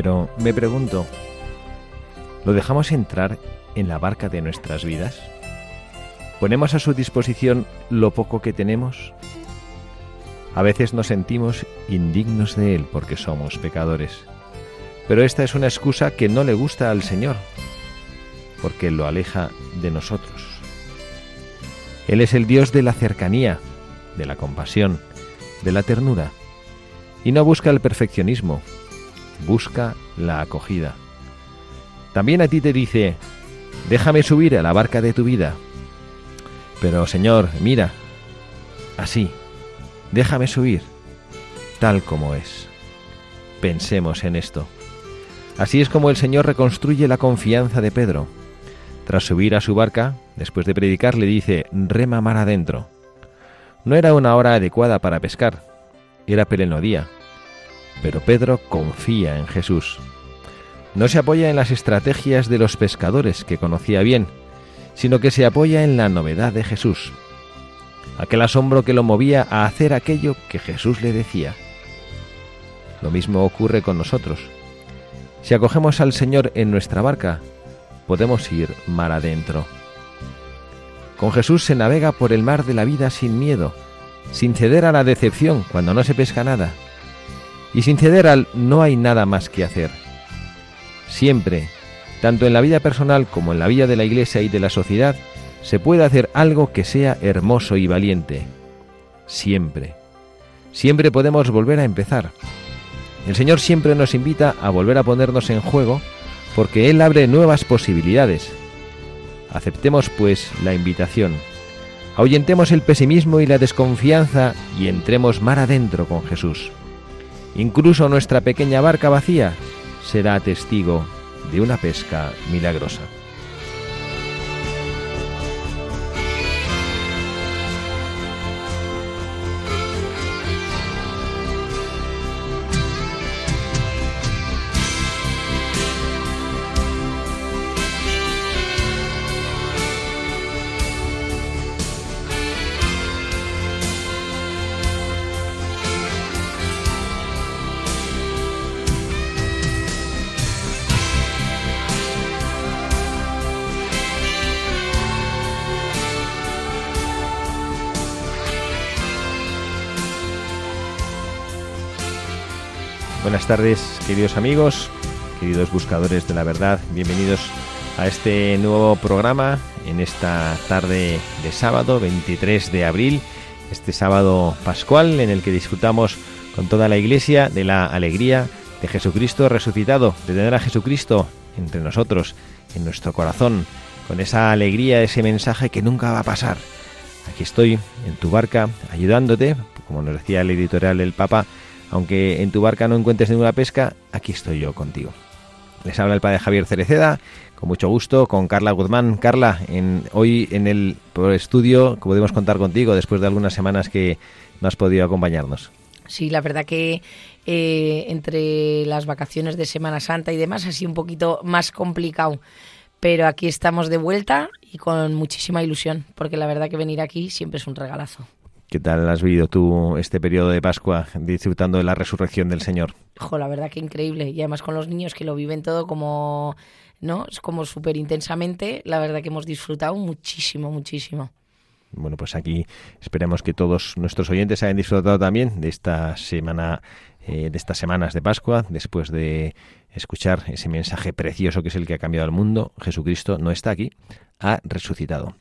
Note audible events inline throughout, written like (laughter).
Pero me pregunto, ¿lo dejamos entrar en la barca de nuestras vidas? ¿Ponemos a su disposición lo poco que tenemos? A veces nos sentimos indignos de Él porque somos pecadores. Pero esta es una excusa que no le gusta al Señor, porque lo aleja de nosotros. Él es el Dios de la cercanía, de la compasión, de la ternura, y no busca el perfeccionismo, busca la acogida. También a ti te dice, déjame subir a la barca de tu vida. Pero Señor, mira, así, déjame subir, tal como es. Pensemos en esto. Así es como el Señor reconstruye la confianza de Pedro. Tras subir a su barca, después de predicar, le dice, rema mar adentro. No era una hora adecuada para pescar, era pleno día pero Pedro confía en Jesús. No se apoya en las estrategias de los pescadores que conocía bien, sino que se apoya en la novedad de Jesús, aquel asombro que lo movía a hacer aquello que Jesús le decía. Lo mismo ocurre con nosotros. Si acogemos al Señor en nuestra barca, podemos ir mar adentro. Con Jesús se navega por el mar de la vida sin miedo, sin ceder a la decepción cuando no se pesca nada, y sin ceder al no hay nada más que hacer. Siempre, tanto en la vida personal como en la vida de la Iglesia y de la sociedad, se puede hacer algo que sea hermoso y valiente. Siempre. Siempre podemos volver a empezar. El Señor siempre nos invita a volver a ponernos en juego porque Él abre nuevas posibilidades. Aceptemos pues la invitación. Ahuyentemos el pesimismo y la desconfianza y entremos mar adentro con Jesús. Incluso nuestra pequeña barca vacía será testigo de una pesca milagrosa. Tardes, queridos amigos, queridos buscadores de la verdad. Bienvenidos a este nuevo programa en esta tarde de sábado 23 de abril, este sábado pascual en el que disfrutamos con toda la iglesia de la alegría de Jesucristo resucitado, de tener a Jesucristo entre nosotros, en nuestro corazón, con esa alegría, ese mensaje que nunca va a pasar. Aquí estoy en tu barca ayudándote, como nos decía el editorial del Papa, aunque en tu barca no encuentres ninguna pesca, aquí estoy yo contigo. Les habla el padre Javier Cereceda, con mucho gusto, con Carla Guzmán. Carla, en, hoy en el estudio podemos contar contigo después de algunas semanas que no has podido acompañarnos. Sí, la verdad que eh, entre las vacaciones de Semana Santa y demás ha sido un poquito más complicado. Pero aquí estamos de vuelta y con muchísima ilusión, porque la verdad que venir aquí siempre es un regalazo. ¿Qué tal has vivido tú este periodo de Pascua disfrutando de la resurrección del Señor? Jo, la verdad que increíble. Y además con los niños que lo viven todo como, ¿no? Es como súper intensamente. La verdad que hemos disfrutado muchísimo, muchísimo. Bueno, pues aquí esperemos que todos nuestros oyentes hayan disfrutado también de esta semana, eh, de estas semanas de Pascua, después de escuchar ese mensaje precioso que es el que ha cambiado el mundo. Jesucristo no está aquí, ha resucitado.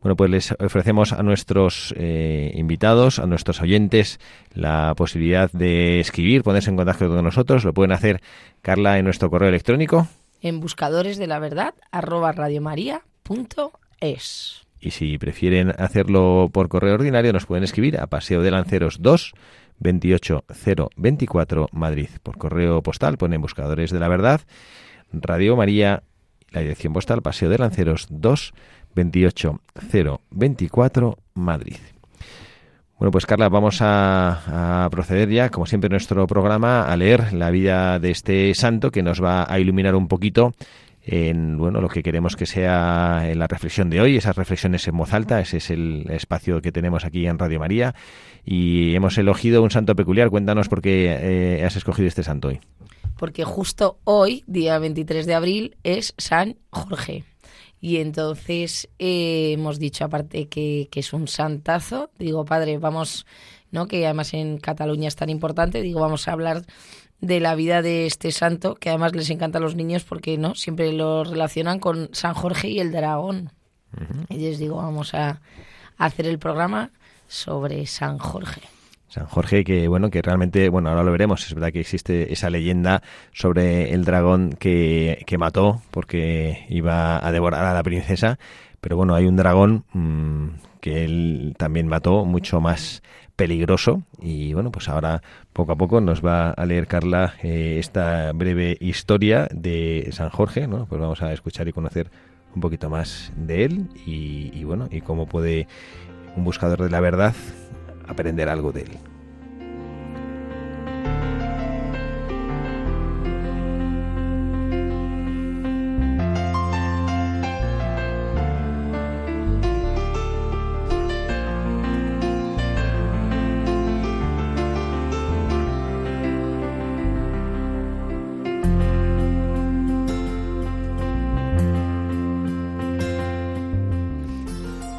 Bueno, pues les ofrecemos a nuestros eh, invitados, a nuestros oyentes, la posibilidad de escribir, ponerse en contacto con nosotros. Lo pueden hacer, Carla, en nuestro correo electrónico. En buscadores de la verdad, arroba radiomaria.es. Y si prefieren hacerlo por correo ordinario, nos pueden escribir a Paseo de Lanceros 2, 28024 Madrid. Por correo postal ponen Buscadores de la Verdad, Radio María, la dirección postal Paseo de Lanceros 2, 28024 Madrid. Bueno, pues Carla, vamos a, proceder ya, como siempre en nuestro programa, a leer la vida de este santo que nos va a iluminar un poquito en bueno lo que queremos que sea en la reflexión de hoy, esas reflexiones en voz alta, ese es el espacio que tenemos aquí en Radio María y hemos elegido un santo peculiar. Cuéntanos por qué eh, has escogido este santo hoy. Porque justo hoy, día 23 de abril, es San Jorge. Y entonces eh, hemos dicho aparte que, que es un santazo. Digo, padre, vamos, ¿no? Que además en Cataluña es tan importante. Digo, vamos a hablar de la vida de este santo, que además les encanta a los niños porque no siempre lo relacionan con San Jorge y el dragón. Y les digo, vamos a, hacer el programa sobre San Jorge. San Jorge, que bueno, que realmente, bueno, ahora lo veremos, es verdad que existe esa leyenda sobre el dragón que, que mató porque iba a devorar a la princesa, pero bueno, hay un dragón mmm, que él también mató, mucho más peligroso. Y bueno, pues ahora poco a poco nos va a leer Carla eh, esta breve historia de San Jorge, ¿no? Pues vamos a escuchar y conocer un poquito más de él y bueno, y cómo puede un buscador de la verdad aprender algo de él.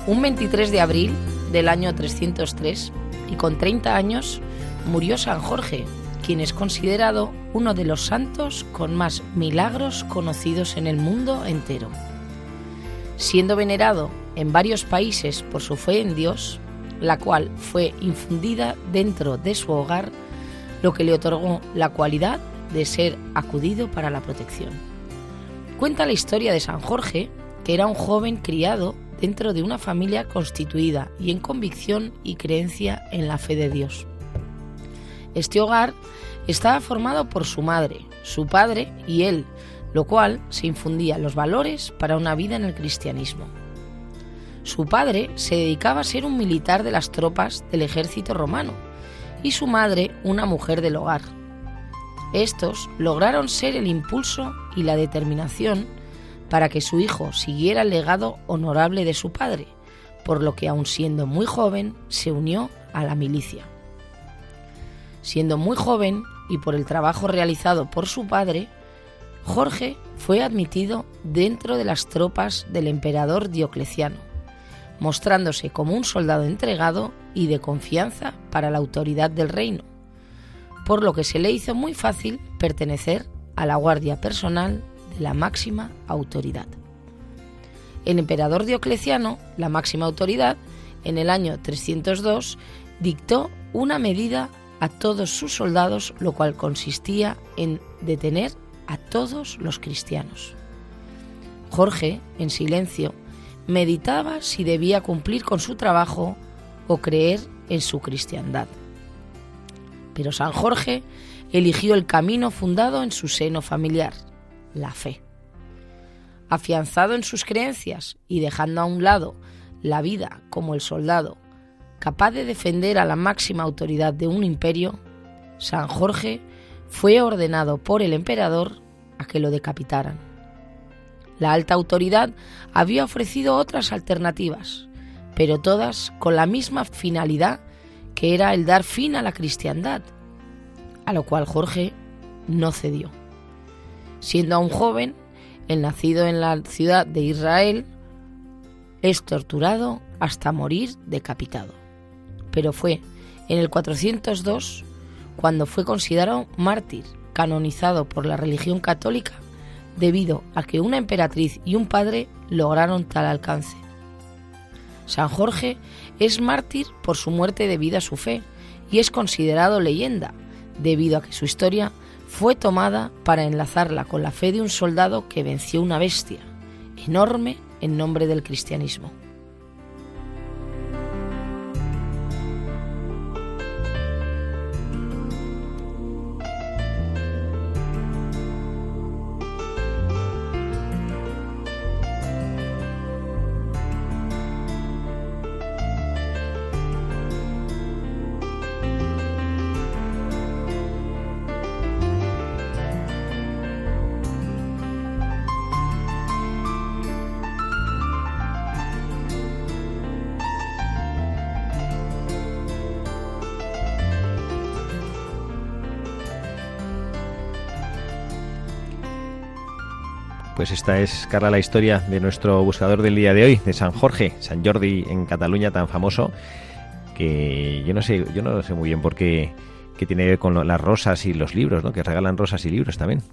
Un 23 de abril del año 303 y con 30 años murió San Jorge, quien es considerado uno de los santos con más milagros conocidos en el mundo entero. Siendo venerado en varios países por su fe en Dios, la cual fue infundida dentro de su hogar, lo que le otorgó la cualidad de ser acudido para la protección. Cuenta la historia de San Jorge, que era un joven criado dentro de una familia constituida y en convicción y creencia en la fe de Dios. Este hogar estaba formado por su madre, su padre y él, lo cual se infundía los valores para una vida en el cristianismo. Su padre se dedicaba a ser un militar de las tropas del ejército romano y su madre una mujer del hogar. Estos lograron ser el impulso y la determinación para que su hijo siguiera el legado honorable de su padre, por lo que aun siendo muy joven se unió a la milicia. Siendo muy joven y por el trabajo realizado por su padre, Jorge fue admitido dentro de las tropas del emperador Diocleciano, mostrándose como un soldado entregado y de confianza para la autoridad del reino, por lo que se le hizo muy fácil pertenecer a la guardia personal la máxima autoridad. El emperador Diocleciano, la máxima autoridad, en el año 302 dictó una medida a todos sus soldados, lo cual consistía en detener a todos los cristianos. Jorge, en silencio, meditaba si debía cumplir con su trabajo o creer en su cristiandad. Pero San Jorge eligió el camino fundado en su seno familiar, la fe. Afianzado en sus creencias y dejando a un lado la vida como el soldado, capaz de defender a la máxima autoridad de un imperio, San Jorge fue ordenado por el emperador a que lo decapitaran. La alta autoridad había ofrecido otras alternativas, pero todas con la misma finalidad que era el dar fin a la cristiandad, a lo cual Jorge no cedió. Siendo aún joven, el nacido en la ciudad de Israel es torturado hasta morir decapitado. Pero fue en el 402 cuando fue considerado mártir, canonizado por la religión católica, debido a que una emperatriz y un padre lograron tal alcance. San Jorge es mártir por su muerte debido a su fe y es considerado leyenda, debido a que su historia fue tomada para enlazarla con la fe de un soldado que venció una bestia enorme en nombre del cristianismo. Pues esta es, Carla, la historia de nuestro buscador del día de hoy, de San Jorge, San Jordi en Cataluña, tan famoso, que yo no sé, yo no sé muy bien por qué, qué tiene que ver con las rosas y los libros, ¿no? Que regalan rosas y libros también.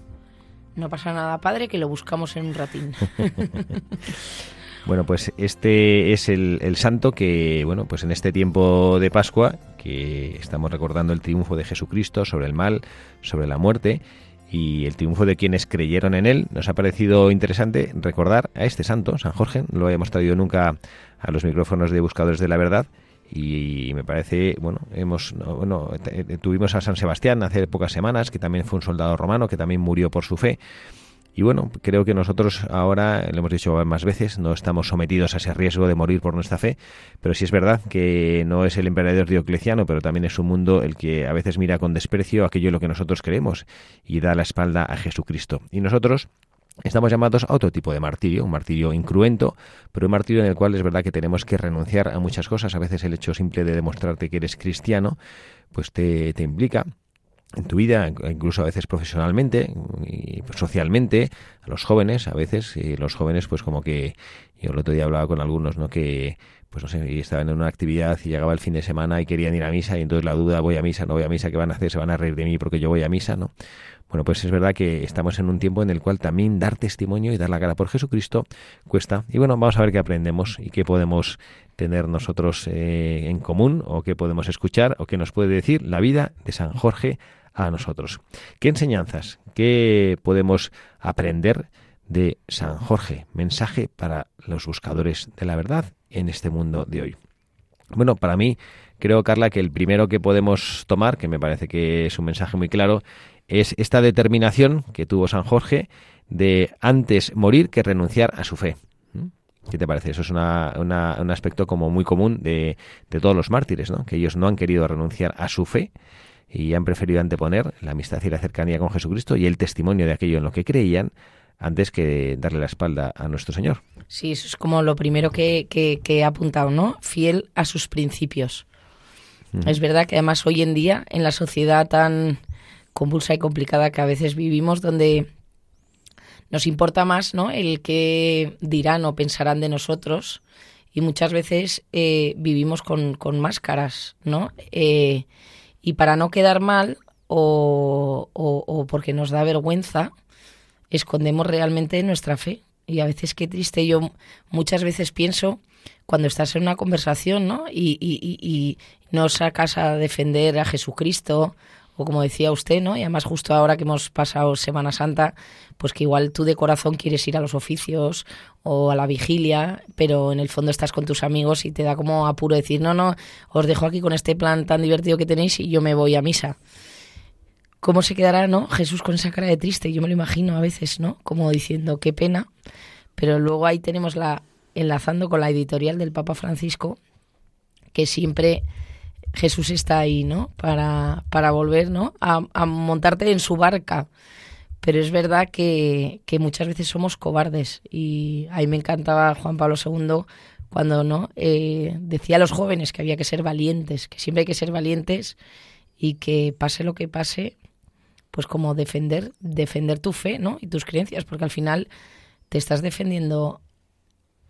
No pasa nada, padre, que lo buscamos en un ratín. (laughs) bueno, pues este es el, el, santo que, bueno, pues en este tiempo de Pascua, que estamos recordando el triunfo de Jesucristo sobre el mal, sobre la muerte, y el triunfo de quienes creyeron en él, nos ha parecido interesante recordar a este santo, San Jorge, no lo habíamos traído nunca a los micrófonos de Buscadores de la Verdad, y me parece, bueno, hemos, bueno, tuvimos a San Sebastián hace pocas semanas, que también fue un soldado romano, que también murió por su fe, y bueno, creo que nosotros ahora, lo hemos dicho más veces, no estamos sometidos a ese riesgo de morir por nuestra fe, pero sí es verdad que no es el emperador Diocleciano, pero también es un mundo el que a veces mira con desprecio aquello en lo que nosotros creemos y da la espalda a Jesucristo. Y nosotros Estamos llamados a otro tipo de martirio, un martirio incruento, pero un martirio en el cual es verdad que tenemos que renunciar a muchas cosas. A veces el hecho simple de demostrarte que eres cristiano, pues te, te implica en tu vida, incluso a veces profesionalmente y socialmente, a los jóvenes, a veces, y los jóvenes pues como que, yo el otro día hablaba con algunos, ¿no? Que, pues no sé, estaban en una actividad y llegaba el fin de semana y querían ir a misa y entonces la duda, voy a misa, no voy a misa, ¿qué van a hacer? Se van a reír de mí porque yo voy a misa, ¿no? Bueno, pues es verdad que estamos en un tiempo en el cual también dar testimonio y dar la cara por Jesucristo cuesta. Y bueno, vamos a ver qué aprendemos y qué podemos tener nosotros eh, en común o qué podemos escuchar o qué nos puede decir la vida de San Jorge a nosotros. ¿Qué enseñanzas, qué podemos aprender de San Jorge? Mensaje para los buscadores de la verdad en este mundo de hoy. Bueno, para mí creo, Carla, que el primero que podemos tomar, que me parece que es un mensaje muy claro, es esta determinación que tuvo San Jorge de antes morir que renunciar a su fe. ¿Mm? ¿Qué te parece? Eso es un aspecto como muy común de, de, todos los mártires, ¿no? Que ellos no han querido renunciar a su fe y han preferido anteponer la amistad y la cercanía con Jesucristo y el testimonio de aquello en lo que creían antes que darle la espalda a nuestro Señor. Sí, eso es como lo primero que, que, he apuntado, ¿no? Fiel a sus principios. Es verdad que además hoy en día, en la sociedad tan convulsa y complicada que a veces vivimos, donde nos importa más ¿no? el que dirán o pensarán de nosotros y muchas veces eh, vivimos con, máscaras, ¿no? Eh, y para no quedar mal o, o, porque nos da vergüenza, escondemos realmente nuestra fe. Y a veces qué triste, yo muchas veces pienso cuando estás en una conversación ¿no? y, y, y, no sacas a defender a Jesucristo o como decía usted, ¿no? Y además justo ahora que hemos pasado Semana Santa, pues que igual tú de corazón quieres ir a los oficios o a la vigilia, pero en el fondo estás con tus amigos y te da como apuro decir, no, no, os dejo aquí con este plan tan divertido que tenéis y yo me voy a misa. ¿Cómo se quedará, no? Jesús con esa cara de triste, yo me lo imagino a veces, ¿no? Como diciendo, qué pena. Pero luego ahí tenemos la, enlazando con la editorial del Papa Francisco, que siempre Jesús está ahí, ¿no? Para, para volver, ¿no? A, montarte en su barca. Pero es verdad que, que, muchas veces somos cobardes y ahí me encantaba Juan Pablo II cuando no eh, decía a los jóvenes que había que ser valientes, que siempre hay que ser valientes y que pase lo que pase, pues como defender, defender tu fe, ¿no? Y tus creencias, porque al final te estás defendiendo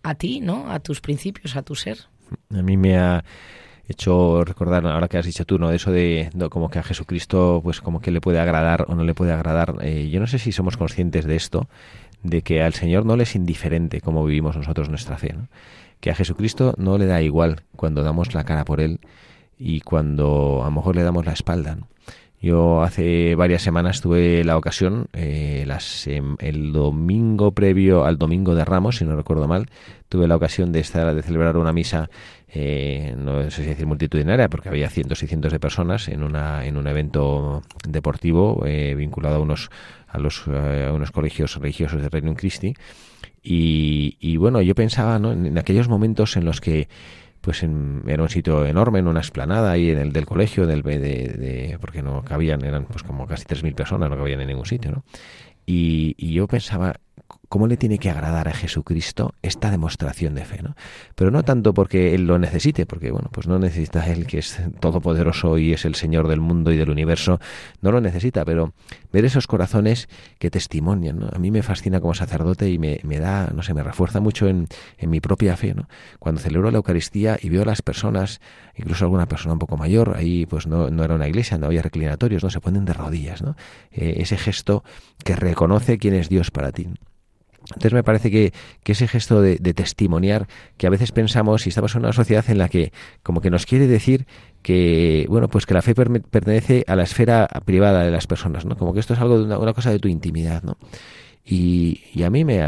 a ti, ¿no? A tus principios, a tu ser. A mí me ha hecho recordar, ahora que has dicho tú, ¿no? Eso de, como que a Jesucristo, pues como que le puede agradar o no le puede agradar. Eh, yo no sé si somos conscientes de esto, de que al Señor no le es indiferente cómo vivimos nosotros nuestra fe, ¿no? Que a Jesucristo no le da igual cuando damos la cara por Él y cuando a lo mejor le damos la espalda, ¿no? Yo hace varias semanas tuve la ocasión, eh, las, el domingo previo al domingo de Ramos, si no recuerdo mal, tuve la ocasión de estar de celebrar una misa, eh, no sé si decir multitudinaria, porque había cientos y cientos de personas en una en un evento deportivo eh, vinculado a unos a los a unos colegios religiosos de Reino Christi y, y bueno, yo pensaba ¿no? en aquellos momentos en los que pues en, era un sitio enorme, en una explanada ahí en el del colegio, del de, de, porque no cabían, eran pues como casi 3.000 personas, no cabían en ningún sitio, ¿no? Y, y yo pensaba, cómo le tiene que agradar a Jesucristo esta demostración de fe, ¿no? Pero no tanto porque él lo necesite, porque bueno, pues no necesita él que es todopoderoso y es el Señor del mundo y del universo, no lo necesita, pero ver esos corazones que testimonian. A mí me fascina como sacerdote y me, me da, no sé, me refuerza mucho en, en, mi propia fe, ¿no? Cuando celebro la Eucaristía y veo a las personas, incluso alguna persona un poco mayor, ahí pues no, no era una iglesia, no había reclinatorios, ¿no? Se ponen de rodillas, ¿no? Eh, ese gesto que reconoce quién es Dios para ti. Entonces me parece que, que ese gesto de, de, testimoniar, que a veces pensamos, y estamos en una sociedad en la que como que nos quiere decir que, bueno, pues que la fe pertenece a la esfera privada de las personas, ¿no? Como que esto es algo de una, una cosa de tu intimidad, ¿no? Y, y, a mí me,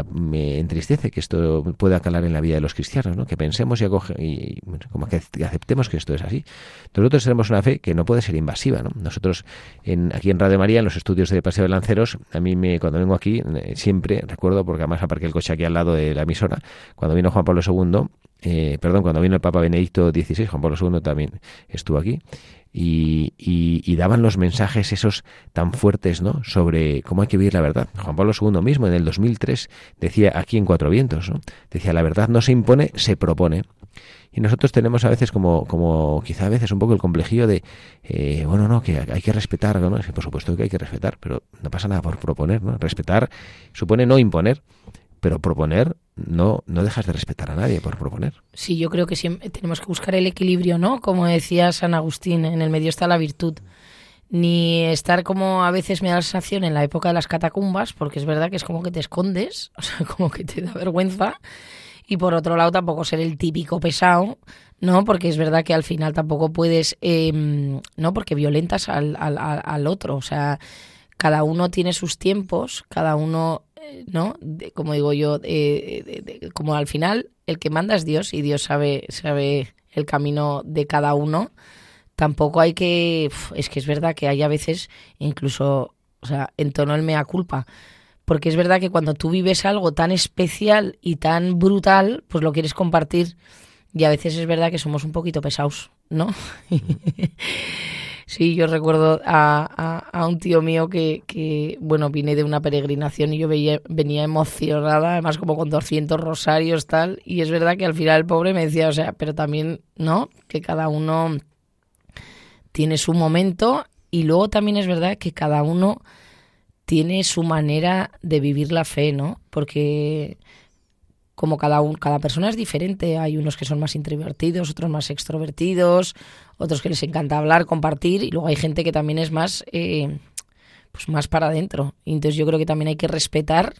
entristece que esto pueda calar en la vida de los cristianos, ¿no? que pensemos y, acoge, y como que aceptemos que esto es así. Nosotros tenemos una fe que no puede ser invasiva. ¿no? Nosotros en, aquí en Radio María, en los estudios de Paseo de Lanceros, a mí me, cuando vengo aquí, eh, siempre recuerdo, porque además aparqué el coche aquí al lado de la emisora, cuando vino Juan Pablo II, eh, perdón, cuando vino el Papa Benedicto XVI, Juan Pablo II también estuvo aquí, y, y, y, daban los mensajes esos tan fuertes ¿no? sobre cómo hay que vivir la verdad. Juan Pablo II mismo en el 2003 decía aquí en Cuatro Vientos, ¿no? decía la verdad no se impone, se propone. Y nosotros tenemos a veces como, como quizá a veces un poco el complejillo de, eh, bueno, no, que hay que respetar, ¿no? por supuesto que hay que respetar, pero no pasa nada por proponer, ¿no? Respetar supone no imponer pero proponer no no dejas de respetar a nadie por proponer. Sí, yo creo que siempre tenemos que buscar el equilibrio, ¿no? Como decía San Agustín, en el medio está la virtud. Ni estar como a veces me da la sensación en la época de las catacumbas, porque es verdad que es como que te escondes, (laughs) o sea, como que te da vergüenza. Y por otro lado, tampoco ser el típico pesado, ¿no? Porque es verdad que al final tampoco puedes, eh, ¿no? Porque violentas al, al, al otro, o sea, cada uno tiene sus tiempos, cada uno ¿no? De, como digo yo, eh, de, de, como al final el que manda es Dios y Dios sabe, sabe el camino de cada uno. Tampoco hay que, es que es verdad que hay a veces incluso, o sea, en tono el mea culpa, porque es verdad que cuando tú vives algo tan especial y tan brutal, pues lo quieres compartir y a veces es verdad que somos un poquito pesados, ¿no? (laughs) Sí, yo recuerdo a, a, un tío mío que, que, bueno, vine de una peregrinación y yo veía, venía emocionada, además como con 200 rosarios tal, y es verdad que al final el pobre me decía, o sea, pero también, ¿no? Que cada uno tiene su momento y luego también es verdad que cada uno tiene su manera de vivir la fe, ¿no? Porque como cada, un, cada persona es diferente, hay unos que son más introvertidos, otros más extrovertidos, otros que les encanta hablar, compartir, y luego hay gente que también es más, eh, pues más para adentro. Entonces yo creo que también hay que respetar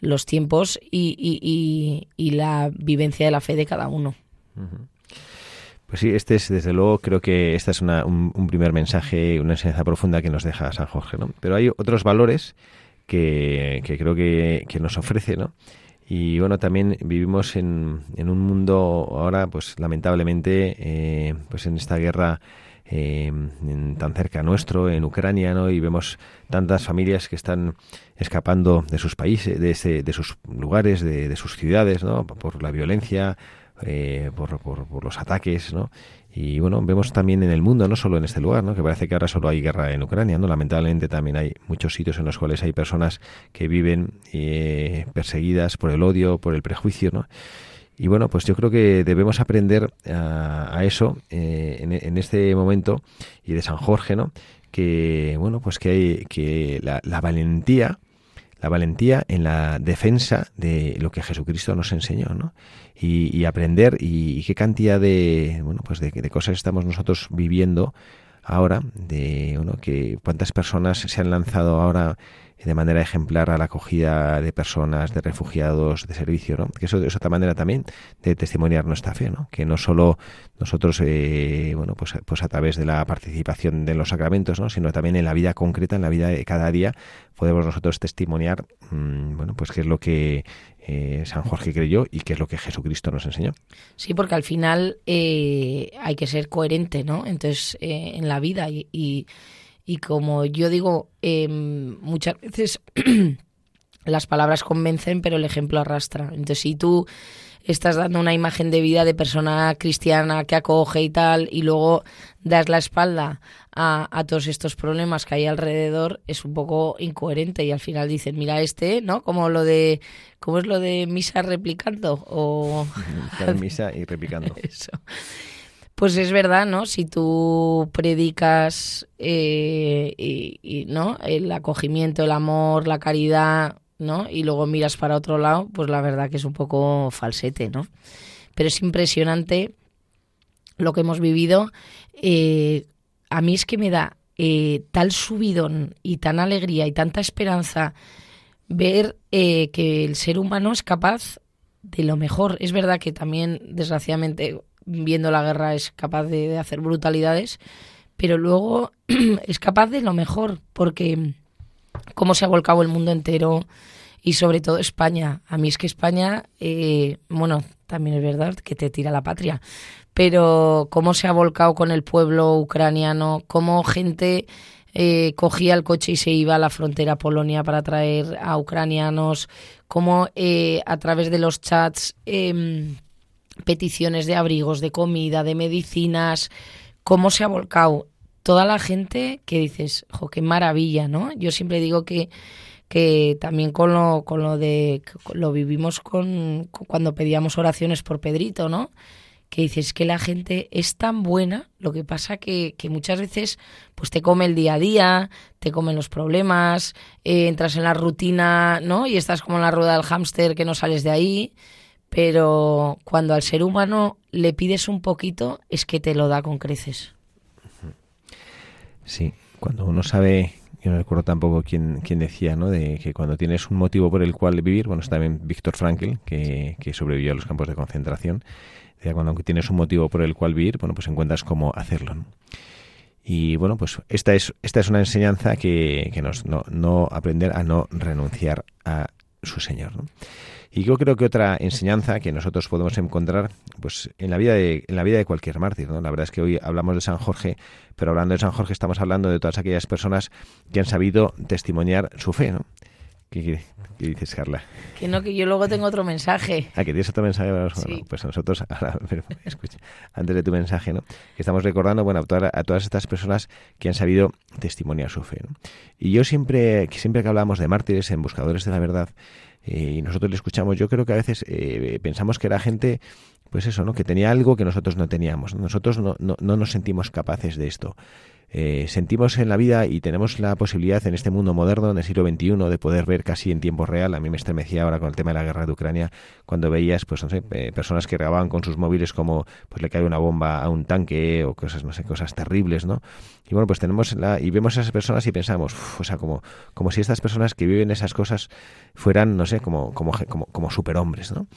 los tiempos y, y, y, y la vivencia de la fe de cada uno. Pues sí, este es, desde luego, creo que este es una, un, un, primer mensaje, una enseñanza profunda que nos deja San Jorge, ¿no? Pero hay otros valores que, que creo que, que nos ofrece, ¿no? Y bueno, también vivimos en, en un mundo ahora, pues lamentablemente, eh, pues en esta guerra eh, en, tan cerca nuestro, en Ucrania, ¿no? Y vemos tantas familias que están escapando de sus países, de, ese, de sus lugares, de, de, sus ciudades, ¿no? Por la violencia, eh, por, por, por, los ataques, ¿no? Y bueno, vemos también en el mundo, no solo en este lugar, ¿no? que parece que ahora solo hay guerra en Ucrania, ¿no? Lamentablemente también hay muchos sitios en los cuales hay personas que viven eh, perseguidas por el odio, por el prejuicio, ¿no? Y bueno, pues yo creo que debemos aprender a, eso eh, en, este momento y de San Jorge, ¿no? Que, bueno, pues que hay que la, valentía, la valentía en la defensa de lo que Jesucristo nos enseñó, ¿no? Y, aprender y, qué cantidad de, bueno, pues de, de cosas estamos nosotros viviendo ahora, de, bueno, que cuántas personas se han lanzado ahora de manera ejemplar a la acogida de personas, de refugiados, de servicio, ¿no? Que eso es otra manera también de testimoniar nuestra fe, ¿no? Que no solo nosotros, eh, bueno, pues, pues a través de la participación de los sacramentos, ¿no? Sino también en la vida concreta, en la vida de cada día, podemos nosotros testimoniar, mm, bueno, pues qué es lo que eh, San Jorge creyó y qué es lo que Jesucristo nos enseñó. Sí, porque al final eh, hay que ser coherente, ¿no? Entonces, en la vida y y como yo digo, em, muchas veces (clears throat) las palabras convencen, pero el ejemplo arrastra. Entonces, si tú estás dando una imagen de vida de persona cristiana que acoge y tal, y luego das la espalda a, a, todos estos problemas que hay alrededor, es un poco incoherente. Y al final dicen, mira este, ¿no? Como lo de, ¿cómo es lo de misa replicando? O... (laughs) misa y replicando. (laughs) Eso. Pues es verdad, ¿no? Si tú predicas eh, y, ¿no? el acogimiento, el amor, la caridad, ¿no? Y luego miras para otro lado, pues la verdad que es un poco falsete, ¿no? Pero es impresionante lo que hemos vivido. Eh, a mí es que me da eh, tal subidón y tan alegría y tanta esperanza ver que el ser humano es capaz de lo mejor. Es verdad que también, desgraciadamente, viendo la guerra es capaz de, hacer brutalidades, pero luego (clears throat) es capaz de lo mejor, porque cómo se ha volcado el mundo entero y sobre todo España. A mí es que España, eh, bueno, también es verdad que te tira la patria, pero cómo se ha volcado con el pueblo ucraniano, cómo gente eh, cogía el coche y se iba a la frontera Polonia para traer a ucranianos, cómo eh, a través de los chats em, peticiones de abrigos, de comida, de medicinas, cómo se ha volcado toda la gente que dices, jo, qué maravilla, ¿no? Yo siempre digo que, que también con lo, con lo de, lo vivimos con, cuando pedíamos oraciones por Pedrito, ¿no? Que dices que la gente es tan buena, lo que pasa que, que muchas veces pues te come el día a día, te comen los problemas, eh, entras en la rutina, ¿no? Y estás como en la rueda del hámster que no sales de ahí pero cuando al ser humano le pides un poquito es que te lo da con creces. Sí, cuando uno sabe, yo no recuerdo tampoco quién, quién decía, ¿no? De que cuando tienes un motivo por el cual vivir, bueno, está también Víctor Frankl, que, que sobrevivió a los campos de concentración, decía, cuando tienes un motivo por el cual vivir, bueno, pues encuentras cómo hacerlo, Y bueno, pues esta es, esta es una enseñanza que, que nos, no, no aprender a no renunciar a su Señor. ¿no? Y yo creo que otra enseñanza que nosotros podemos encontrar pues en la vida de, en la vida de cualquier mártir, ¿no? La verdad es que hoy hablamos de San Jorge, pero hablando de San Jorge estamos hablando de todas aquellas personas que han sabido testimoniar su fe, ¿no? ¿Qué, dices, Carla? Que no, que yo luego tengo otro mensaje. Ah, que tienes otro mensaje. pues nosotros, (laughs) escucha, antes de tu mensaje, ¿no? Que estamos recordando, bueno, a, todas, a todas estas personas que han sabido testimoniar su fe. ¿no? Y yo siempre, siempre que hablamos de mártires en Buscadores de la Verdad, eh, y nosotros le escuchamos. Yo creo que a veces eh, pensamos que era gente, pues eso, ¿no? Que tenía algo que nosotros no teníamos. Nosotros no, no, no nos sentimos capaces de esto. Eh, sentimos en la vida y tenemos la posibilidad en este mundo moderno, en el siglo XXI, de poder ver casi en tiempo real. A mí me estremecía ahora con el tema de la guerra de Ucrania, cuando veías, pues no sé, personas que grababan con sus móviles como, pues le cae una bomba a un tanque o cosas, no sé, cosas terribles, ¿no? Y bueno, pues tenemos la, y vemos a esas personas y pensamos, o sea, como, como si estas personas que viven esas cosas fueran, no sé, como, como, como, como superhombres, ¿no?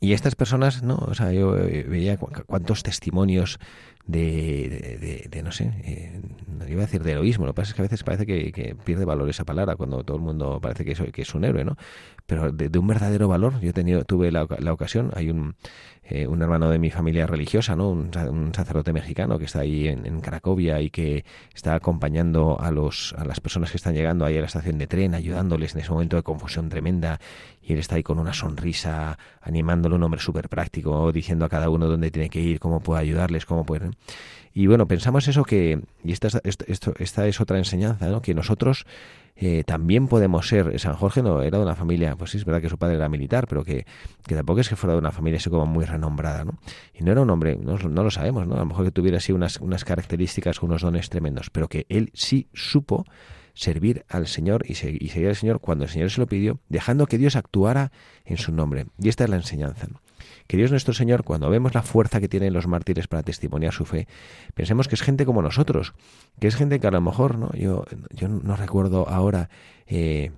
Y estas personas, ¿no? O sea, yo eh, veía cuántos testimonios de, de, no sé, eh, iba a decir de heroísmo, lo que pasa es que a veces parece que, pierde valor esa palabra cuando todo el mundo parece que es, que es un héroe, ¿no? Pero de, un verdadero valor, yo tenido, tuve la, la ocasión, hay un, eh, un hermano de mi familia religiosa, ¿no? Un, sacerdote mexicano que está ahí en, Cracovia y que está acompañando a, los, a las personas que están llegando ahí a la estación de tren, ayudándoles en ese momento de confusión tremenda. Y él está ahí con una sonrisa, animándolo, un hombre súper práctico, diciendo a cada uno dónde tiene que ir, cómo puede ayudarles, cómo puede... Y bueno, pensamos eso que, y esta, esto, esta es otra enseñanza, ¿no? que nosotros eh, también podemos ser, San Jorge no era de una familia, pues sí, es verdad que su padre era militar, pero que, que tampoco es que fuera de una familia así como muy renombrada, ¿no? Y no era un hombre, no, no lo sabemos, ¿no? A lo mejor que tuviera así unas, unas características, unos dones tremendos, pero que él sí supo servir al Señor y, seguir al Señor cuando el Señor se lo pidió, dejando que Dios actuara en su nombre. Y esta es la enseñanza. Que Dios nuestro Señor, cuando vemos la fuerza que tienen los mártires para testimoniar su fe, pensemos que es gente como nosotros, que es gente que a lo mejor, ¿no? Yo, yo no recuerdo ahora eh,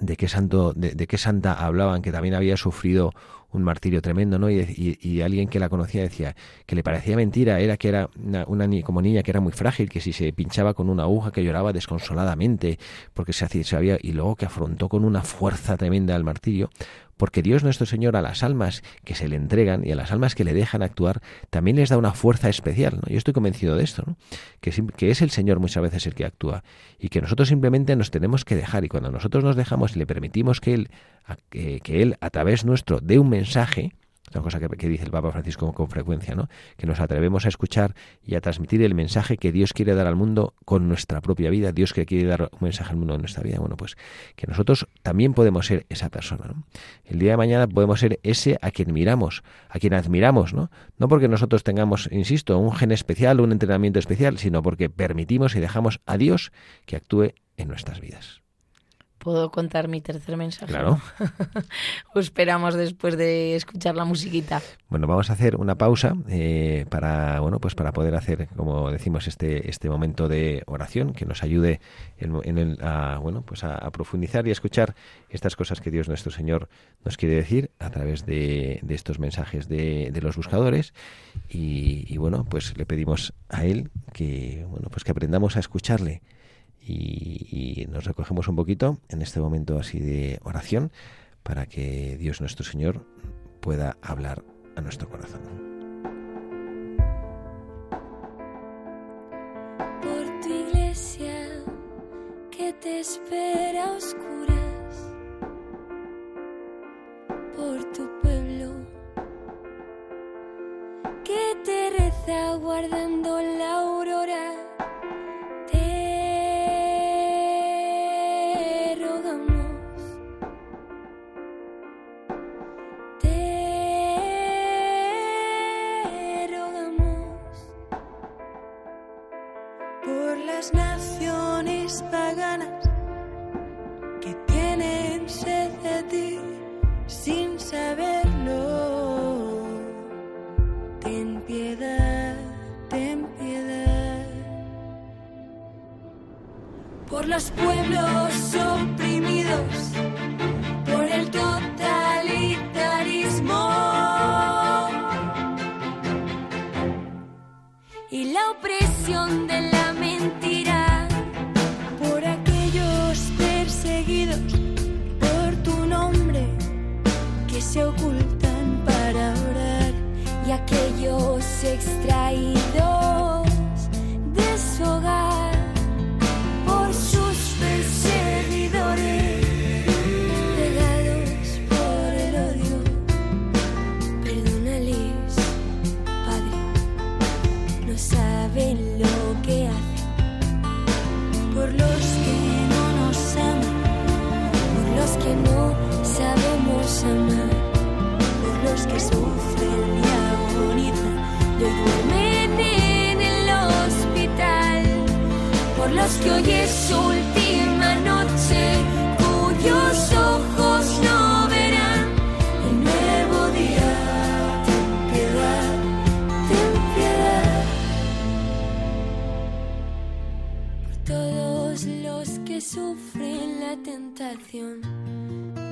de qué santo, de, qué santa hablaban, que también había sufrido un martirio tremendo, ¿no? Y, alguien que la conocía decía que le parecía mentira, era que era una, una, como niña que era muy frágil, que si se pinchaba con una aguja que lloraba desconsoladamente, porque se hacía, había, y luego que afrontó con una fuerza tremenda el martirio, porque Dios nuestro Señor a las almas que se le entregan y a las almas que le dejan actuar, también les da una fuerza especial. ¿no? Yo estoy convencido de esto, ¿no? que, que es el Señor muchas veces el que actúa y que nosotros simplemente nos tenemos que dejar y cuando nosotros nos dejamos y le permitimos que Él, que, que Él a través nuestro dé un mensaje, una cosa que, dice el Papa Francisco con frecuencia, ¿no? Que nos atrevemos a escuchar y a transmitir el mensaje que Dios quiere dar al mundo con nuestra propia vida, Dios que quiere dar un mensaje al mundo en nuestra vida. Bueno, pues que nosotros también podemos ser esa persona, El día de mañana podemos ser ese a quien miramos, a quien admiramos, ¿no? No porque nosotros tengamos, insisto, un gen especial, un entrenamiento especial, sino porque permitimos y dejamos a Dios que actúe en nuestras vidas. ¿Puedo contar mi tercer mensaje? Claro. (laughs) esperamos después de escuchar la musiquita. Bueno, vamos a hacer una pausa eh, para, bueno, pues para poder hacer, como decimos, este, este momento de oración que nos ayude en, el, a, bueno, pues a, profundizar y a escuchar estas cosas que Dios nuestro Señor nos quiere decir a través de, estos mensajes de, los buscadores. Y, y bueno, pues le pedimos a Él que, bueno, pues que aprendamos a escucharle y, nos recogemos un poquito en este momento así de oración para que Dios nuestro Señor pueda hablar a nuestro corazón. Por tu iglesia que te espera oscuras, por tu pueblo que te reza guardando la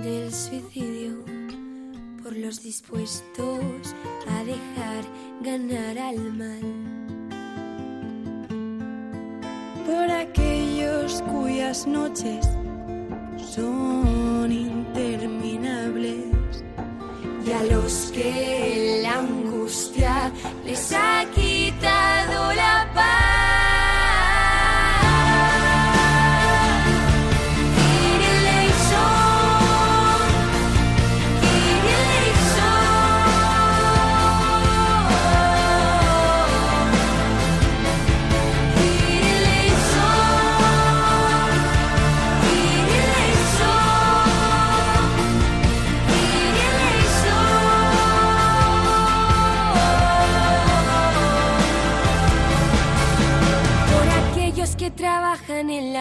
del suicidio, por los dispuestos a dejar ganar al mal por aquellos cuyas noches son interminables y a los que la angustia les ha quitado la paz.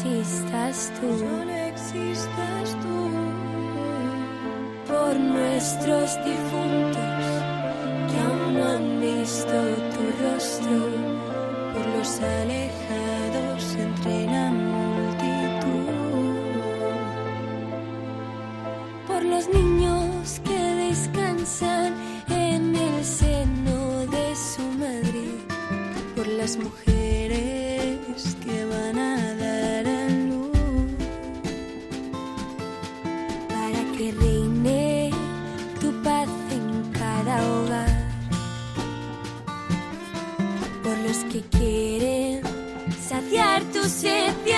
existas tú. Solo existas tú. Por nuestros difuntos que aún no han visto tu rostro. Por los alejados entre la multitud. Por los niños que descansan en el seno de su madre por las mujeres que van a sit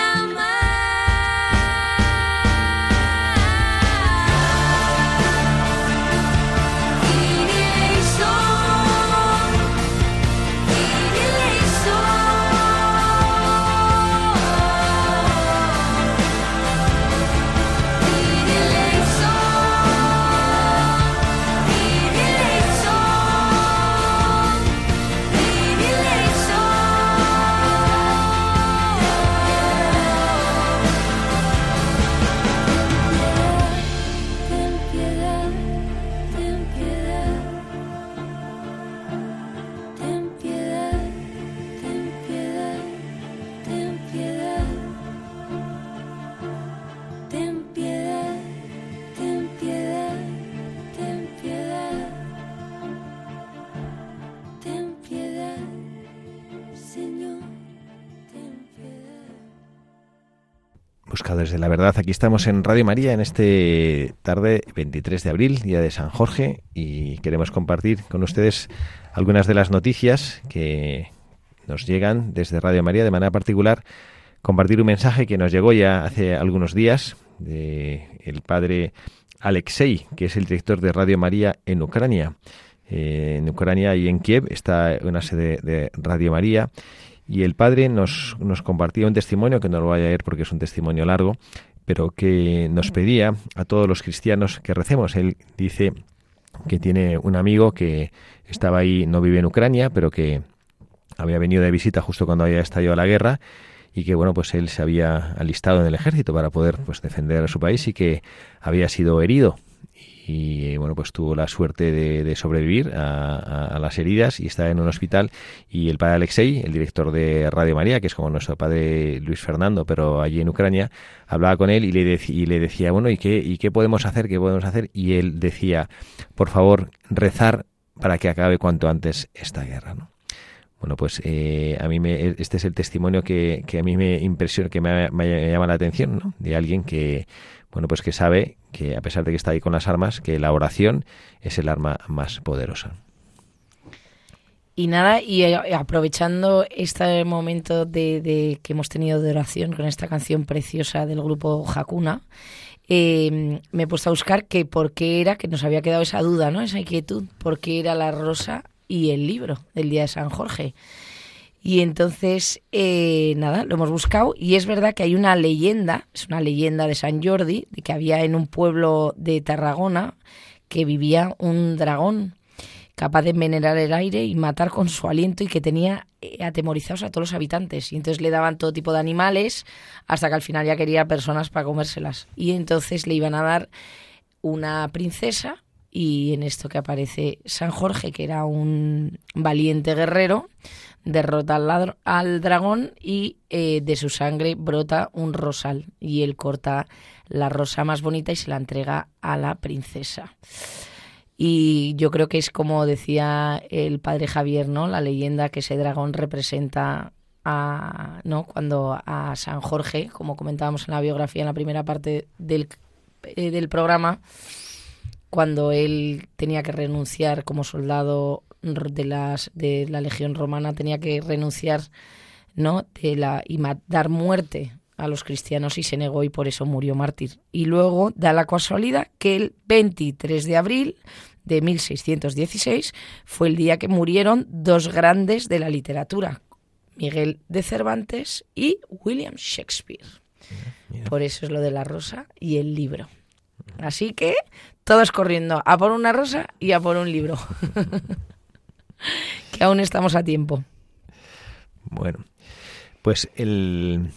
Buscadores de la verdad, aquí estamos en Radio María en este tarde 23 de abril, día de San Jorge, y queremos compartir con ustedes algunas de las noticias que nos llegan desde Radio María de manera particular. Compartir un mensaje que nos llegó ya hace algunos días de el padre Alexei, que es el director de Radio María en Ucrania. Eh, en Ucrania y en Kiev está una sede de Radio María y el padre nos, nos compartía un testimonio, que no lo voy a leer porque es un testimonio largo, pero que nos pedía a todos los cristianos que recemos. Él dice que tiene un amigo que estaba ahí, no vive en Ucrania, pero que había venido de visita justo cuando había estallado la guerra y que bueno pues él se había alistado en el ejército para poder pues defender a su país y que había sido herido y bueno pues tuvo la suerte de, de sobrevivir a, las heridas y está en un hospital y el padre Alexei, el director de Radio María, que es como nuestro padre Luis Fernando, pero allí en Ucrania, hablaba con él y le, dec y le decía, bueno, ¿y qué, ¿y qué podemos hacer? ¿Qué podemos hacer? Y él decía, por favor, rezar para que acabe cuanto antes esta guerra, ¿no? Bueno, pues eh, a mí me, este es el testimonio que, que a mí me impresiona, que me, me, llama la atención, ¿no? De alguien que, bueno, pues que sabe que a pesar de que está ahí con las armas, que la oración es el arma más poderosa. Y nada, y aprovechando este momento de, que hemos tenido de oración con esta canción preciosa del grupo Hakuna, eh, me he puesto a buscar que por qué era, que nos había quedado esa duda, ¿no? Esa inquietud, por qué era la rosa y el libro del Día de San Jorge. Y entonces, eh, nada, lo hemos buscado y es verdad que hay una leyenda, es una leyenda de San Jordi, de que había en un pueblo de Tarragona que vivía un dragón capaz de envenenar el aire y matar con su aliento y que tenía atemorizados a todos los habitantes. Y entonces le daban todo tipo de animales hasta que al final ya quería personas para comérselas. Y entonces le iban a dar una princesa y en esto que aparece San Jorge, que era un valiente guerrero, derrota al, al dragón y eh, de su sangre brota un rosal y él corta la rosa más bonita y se la entrega a la princesa. Y yo creo que es como decía el padre Javier, ¿no? La leyenda que ese dragón representa a, ¿no? Cuando a San Jorge, como comentábamos en la biografía en la primera parte del, eh, del programa, cuando él tenía que renunciar como soldado de las de la legión romana tenía que renunciar no de la y dar muerte a los cristianos y se negó y por eso murió mártir. Y luego da la casualidad que el 23 de abril de 1616 fue el día que murieron dos grandes de la literatura Miguel de Cervantes y William Shakespeare. Por eso es lo de la rosa y el libro. Así que todos corriendo a por una rosa y a por un libro (laughs) que aún estamos a tiempo. Bueno, pues el,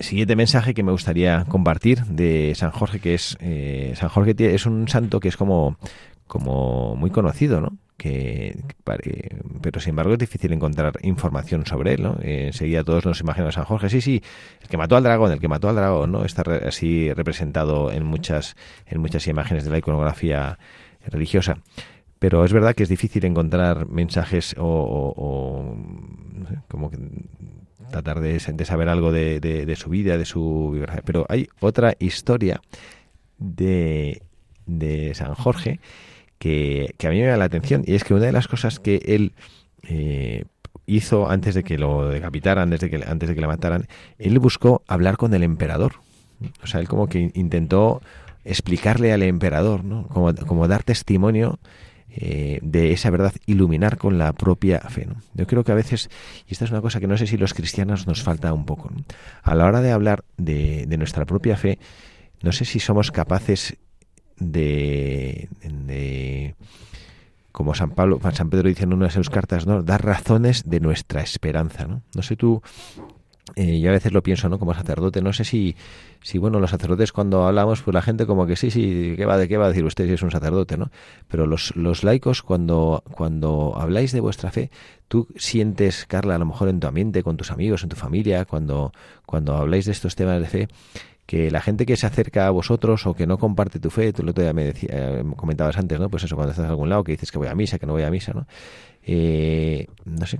siguiente mensaje que me gustaría compartir de San Jorge, que es eh, San Jorge es un santo que es como, como muy conocido, ¿no? Que, pero sin embargo es difícil encontrar información sobre él, ¿no? enseguida todos nos imaginamos a San Jorge, sí, sí, el que mató al dragón, el que mató al dragón, ¿no? Está así representado en muchas, en muchas imágenes de la iconografía religiosa pero es verdad que es difícil encontrar mensajes o, como que tratar de, saber algo de, su vida, de su biografía. Pero hay otra historia de, San Jorge que, a mí me da la atención y es que una de las cosas que él eh, hizo antes de que lo decapitaran, antes de que, antes de que le mataran, él buscó hablar con el emperador. O sea, él como que intentó explicarle al emperador, ¿no? como, como dar testimonio eh, de esa verdad iluminar con la propia fe. Yo creo que a veces, y esta es una cosa que no sé si los cristianos nos falta un poco, a la hora de hablar de, nuestra propia fe, no sé si somos capaces de, como San Pablo, San Pedro dice en una de sus cartas, ¿no? dar razones de nuestra esperanza. No, no sé tú eh, yo a veces lo pienso, ¿no? Como sacerdote, no sé si, si, bueno, los sacerdotes cuando hablamos, pues la gente como que sí, sí, ¿qué va, ¿de qué va a decir usted si es un sacerdote, no? Pero los, los laicos, cuando, cuando habláis de vuestra fe, tú sientes, Carla, a lo mejor en tu ambiente, con tus amigos, en tu familia, cuando, cuando habláis de estos temas de fe, que la gente que se acerca a vosotros o que no comparte tu fe, tú lo me decía, eh, comentabas antes, ¿no? Pues eso, cuando estás a algún lado, que dices que voy a misa, que no voy a misa, ¿no? Eh, no sé,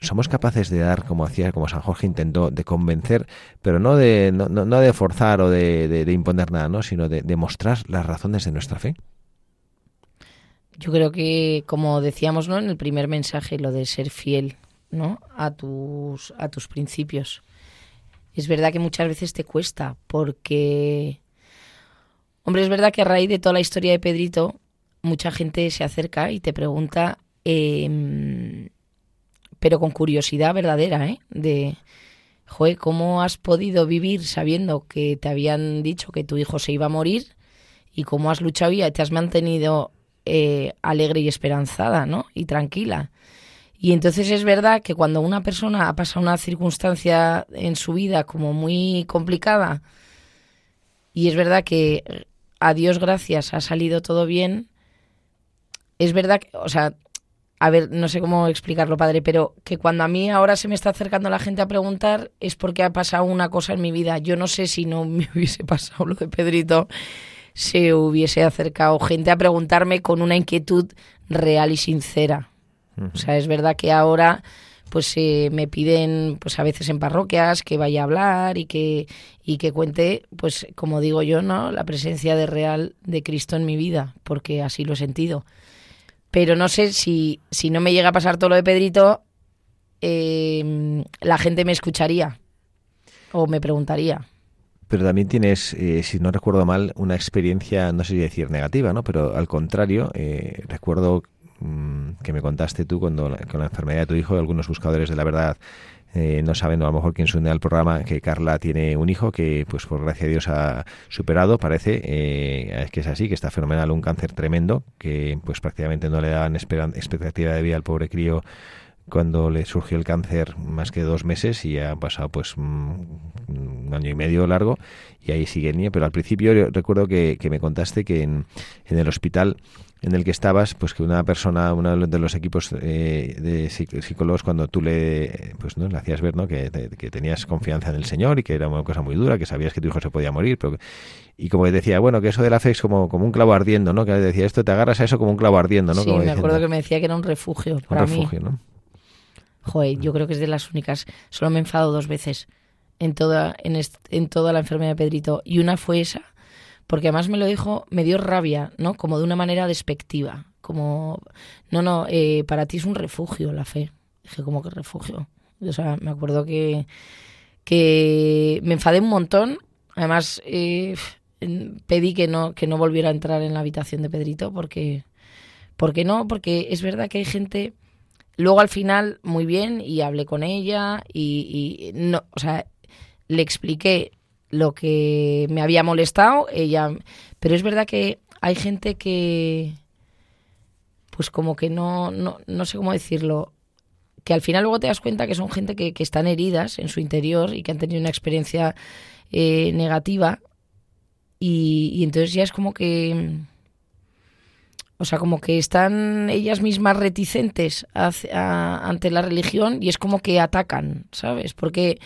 somos capaces de dar, como hacía, como San Jorge intentó, de convencer, pero no de, no, no de forzar o de, de, imponer nada, ¿no? sino de, demostrar las razones de nuestra fe. Yo creo que, como decíamos ¿no? en el primer mensaje, lo de ser fiel ¿no? a, tus, a tus principios. Es verdad que muchas veces te cuesta, porque, hombre, es verdad que a raíz de toda la historia de Pedrito, mucha gente se acerca y te pregunta... Eh, pero con curiosidad verdadera, ¿eh? De, joder, ¿cómo has podido vivir sabiendo que te habían dicho que tu hijo se iba a morir y cómo has luchado y te has mantenido eh, alegre y esperanzada, ¿no? Y tranquila. Y entonces es verdad que cuando una persona ha pasado una circunstancia en su vida como muy complicada y es verdad que a Dios gracias ha salido todo bien, es verdad que, o sea, a ver, no sé cómo explicarlo, padre, pero que cuando a mí ahora se me está acercando la gente a preguntar es porque ha pasado una cosa en mi vida. Yo no sé si no (laughs) me hubiese pasado lo de Pedrito, se hubiese acercado gente a preguntarme con una inquietud real y sincera. O sea, es verdad que ahora pues eh, me piden pues a veces en parroquias que vaya a hablar y que y que cuente pues como digo yo no la presencia de real de Cristo en mi vida porque así lo he sentido pero no sé si, si no me llega a pasar todo lo de Pedrito, eh, la gente me escucharía o me preguntaría. Pero también tienes, eh, si no recuerdo mal, una experiencia, no sé si decir negativa, ¿no? Pero al contrario, eh, recuerdo mm, que me contaste tú cuando con la enfermedad de tu hijo, algunos buscadores de la verdad eh, no saben, a lo mejor quien se une al programa, que Carla tiene un hijo que, pues por gracia de Dios, ha superado, parece, eh, que es así, que está fenomenal, un cáncer tremendo, que pues prácticamente no le dan expectativa de vida al pobre crío cuando le surgió el cáncer más que dos meses y ha pasado pues mm, un año y medio largo, y ahí sigue el niño. Pero al principio recuerdo que, que me contaste que en, en el hospital en el que estabas, pues que una persona, uno de los equipos eh, de psicólogos, cuando tú le, pues, ¿no? le hacías ver ¿no? Que, que, tenías confianza en el Señor y que era una cosa muy dura, que sabías que tu hijo se podía morir, pero, y como decía, bueno, que eso de la fe es como, como un clavo ardiendo, ¿no? Que decía, esto te agarras a eso como un clavo ardiendo, ¿no? Sí, me acuerdo que me decía que era un refugio para un refugio, ¿no? Joder, yo creo que es de las únicas, solo me he enfadado dos veces en toda, en, en toda la enfermedad de Pedrito, y una fue esa porque además me lo dijo, me dio rabia, ¿no? Como de una manera despectiva, como, no, no, eh, para ti es un refugio la fe. Dije, ¿cómo que refugio? O sea, me acuerdo que, que me enfadé un montón, además eh, pedí que no, que no volviera a entrar en la habitación de Pedrito, porque, porque no, porque es verdad que hay gente... Luego al final, muy bien, y hablé con ella y, y no, o sea, le expliqué lo que me había molestado, ella, pero es verdad que hay gente que, pues como que no, no, no sé cómo decirlo, que al final luego te das cuenta que son gente que, que están heridas en su interior y que han tenido una experiencia eh, negativa y, y, entonces ya es como que, o sea, como que están ellas mismas reticentes ante la religión y es como que atacan, ¿sabes? Porque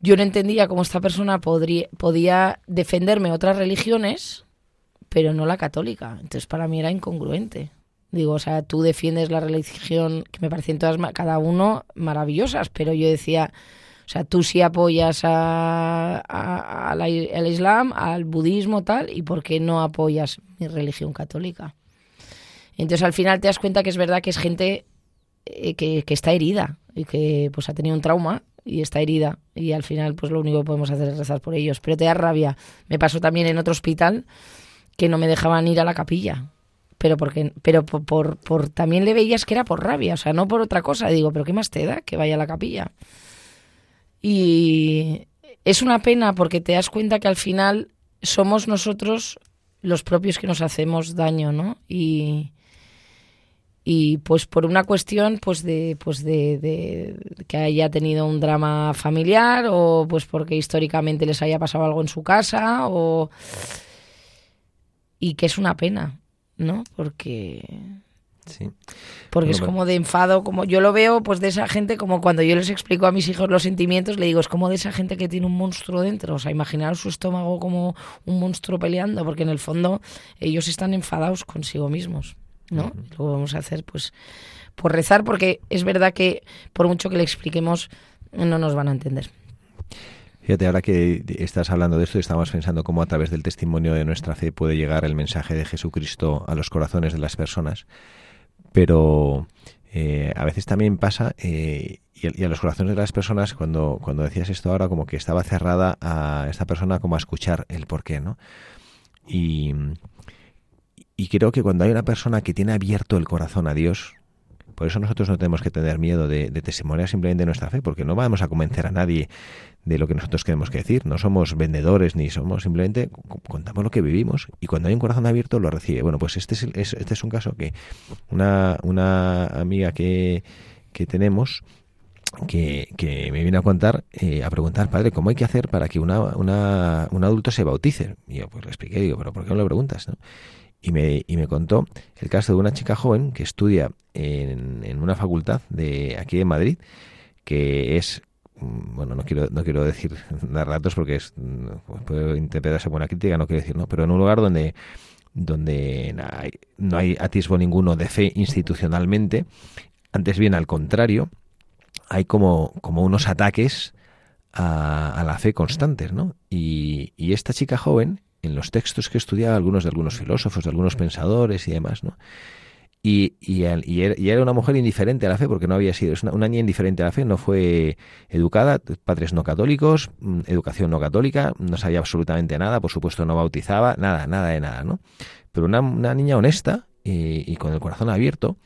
yo no entendía cómo esta persona podría, podía defenderme otras religiones, pero no la católica. Entonces para mí era incongruente. Digo, o sea, tú defiendes la religión que me parecen todas, cada uno maravillosas, pero yo decía, o sea, tú sí apoyas a, al Islam, al budismo, tal, ¿y por qué no apoyas mi religión católica? Entonces al final te das cuenta que es verdad que es gente eh, que, que está herida y que pues ha tenido un trauma y está herida y al final pues lo único que podemos hacer es rezar por ellos. Pero te da rabia. Me pasó también en otro hospital que no me dejaban ir a la capilla. Pero porque pero por, por, también le veías que era por rabia, o sea, no por otra cosa. Digo, pero ¿qué más te da que vaya a la capilla? Y es una pena porque te das cuenta que al final somos nosotros los propios que nos hacemos daño, ¿no? Y, y pues por una cuestión pues de pues de, que haya tenido un drama familiar o pues porque históricamente les haya pasado algo en su casa o y que es una pena no porque sí. porque es como de enfado como yo lo veo pues de esa gente como cuando yo les explico a mis hijos los sentimientos le digo es como de esa gente que tiene un monstruo dentro. O sea imaginar su estómago como un monstruo peleando porque en el fondo ellos están enfadados consigo mismos ¿no? Lo vamos a hacer pues por rezar porque es verdad que por mucho que le expliquemos no nos van a entender. Fíjate, ahora que estás hablando de esto, estamos pensando cómo a través del testimonio de nuestra fe puede llegar el mensaje de Jesucristo a los corazones de las personas. Pero eh, a veces también pasa, eh, y, a, los corazones de las personas, cuando, cuando decías esto ahora, como que estaba cerrada a esta persona como a escuchar el porqué, ¿no? Y, y creo que cuando hay una persona que tiene abierto el corazón a Dios, por eso nosotros no tenemos que tener miedo de, testimoniar simplemente nuestra fe, porque no vamos a convencer a nadie de lo que nosotros queremos que decir. No somos vendedores ni somos simplemente contamos lo que vivimos y cuando hay un corazón abierto lo recibe. Bueno, pues este es, este es un caso que una, una amiga que, que tenemos que, que, me viene a contar, eh, a preguntar, padre, ¿cómo hay que hacer para que una, una, un adulto se bautice? Y yo pues le expliqué, digo, pero ¿por qué no le preguntas? ¿no? Y me, y me contó el caso de una chica joven que estudia en, en una facultad de aquí en Madrid, que es mm, bueno, no quiero, no quiero decir (laughs) dar datos porque es, mm, puede interpretarse buena crítica, no quiero decir, ¿no? Pero en un lugar donde, donde no hay atisbo ninguno de fe institucionalmente, antes bien al contrario, hay como, como unos ataques a, a la fe constantes, ¿no? Y, y esta chica joven en los textos que estudiaba, algunos de algunos filósofos, de algunos pensadores y demás, ¿no? Y, y, era una mujer indiferente a la fe, porque no había sido, es una, niña indiferente a la fe, no fue educada, padres no católicos, mm, educación no católica, no sabía absolutamente nada, por supuesto no bautizaba, nada, nada de nada, ¿no? Pero una, niña honesta y, con el corazón abierto,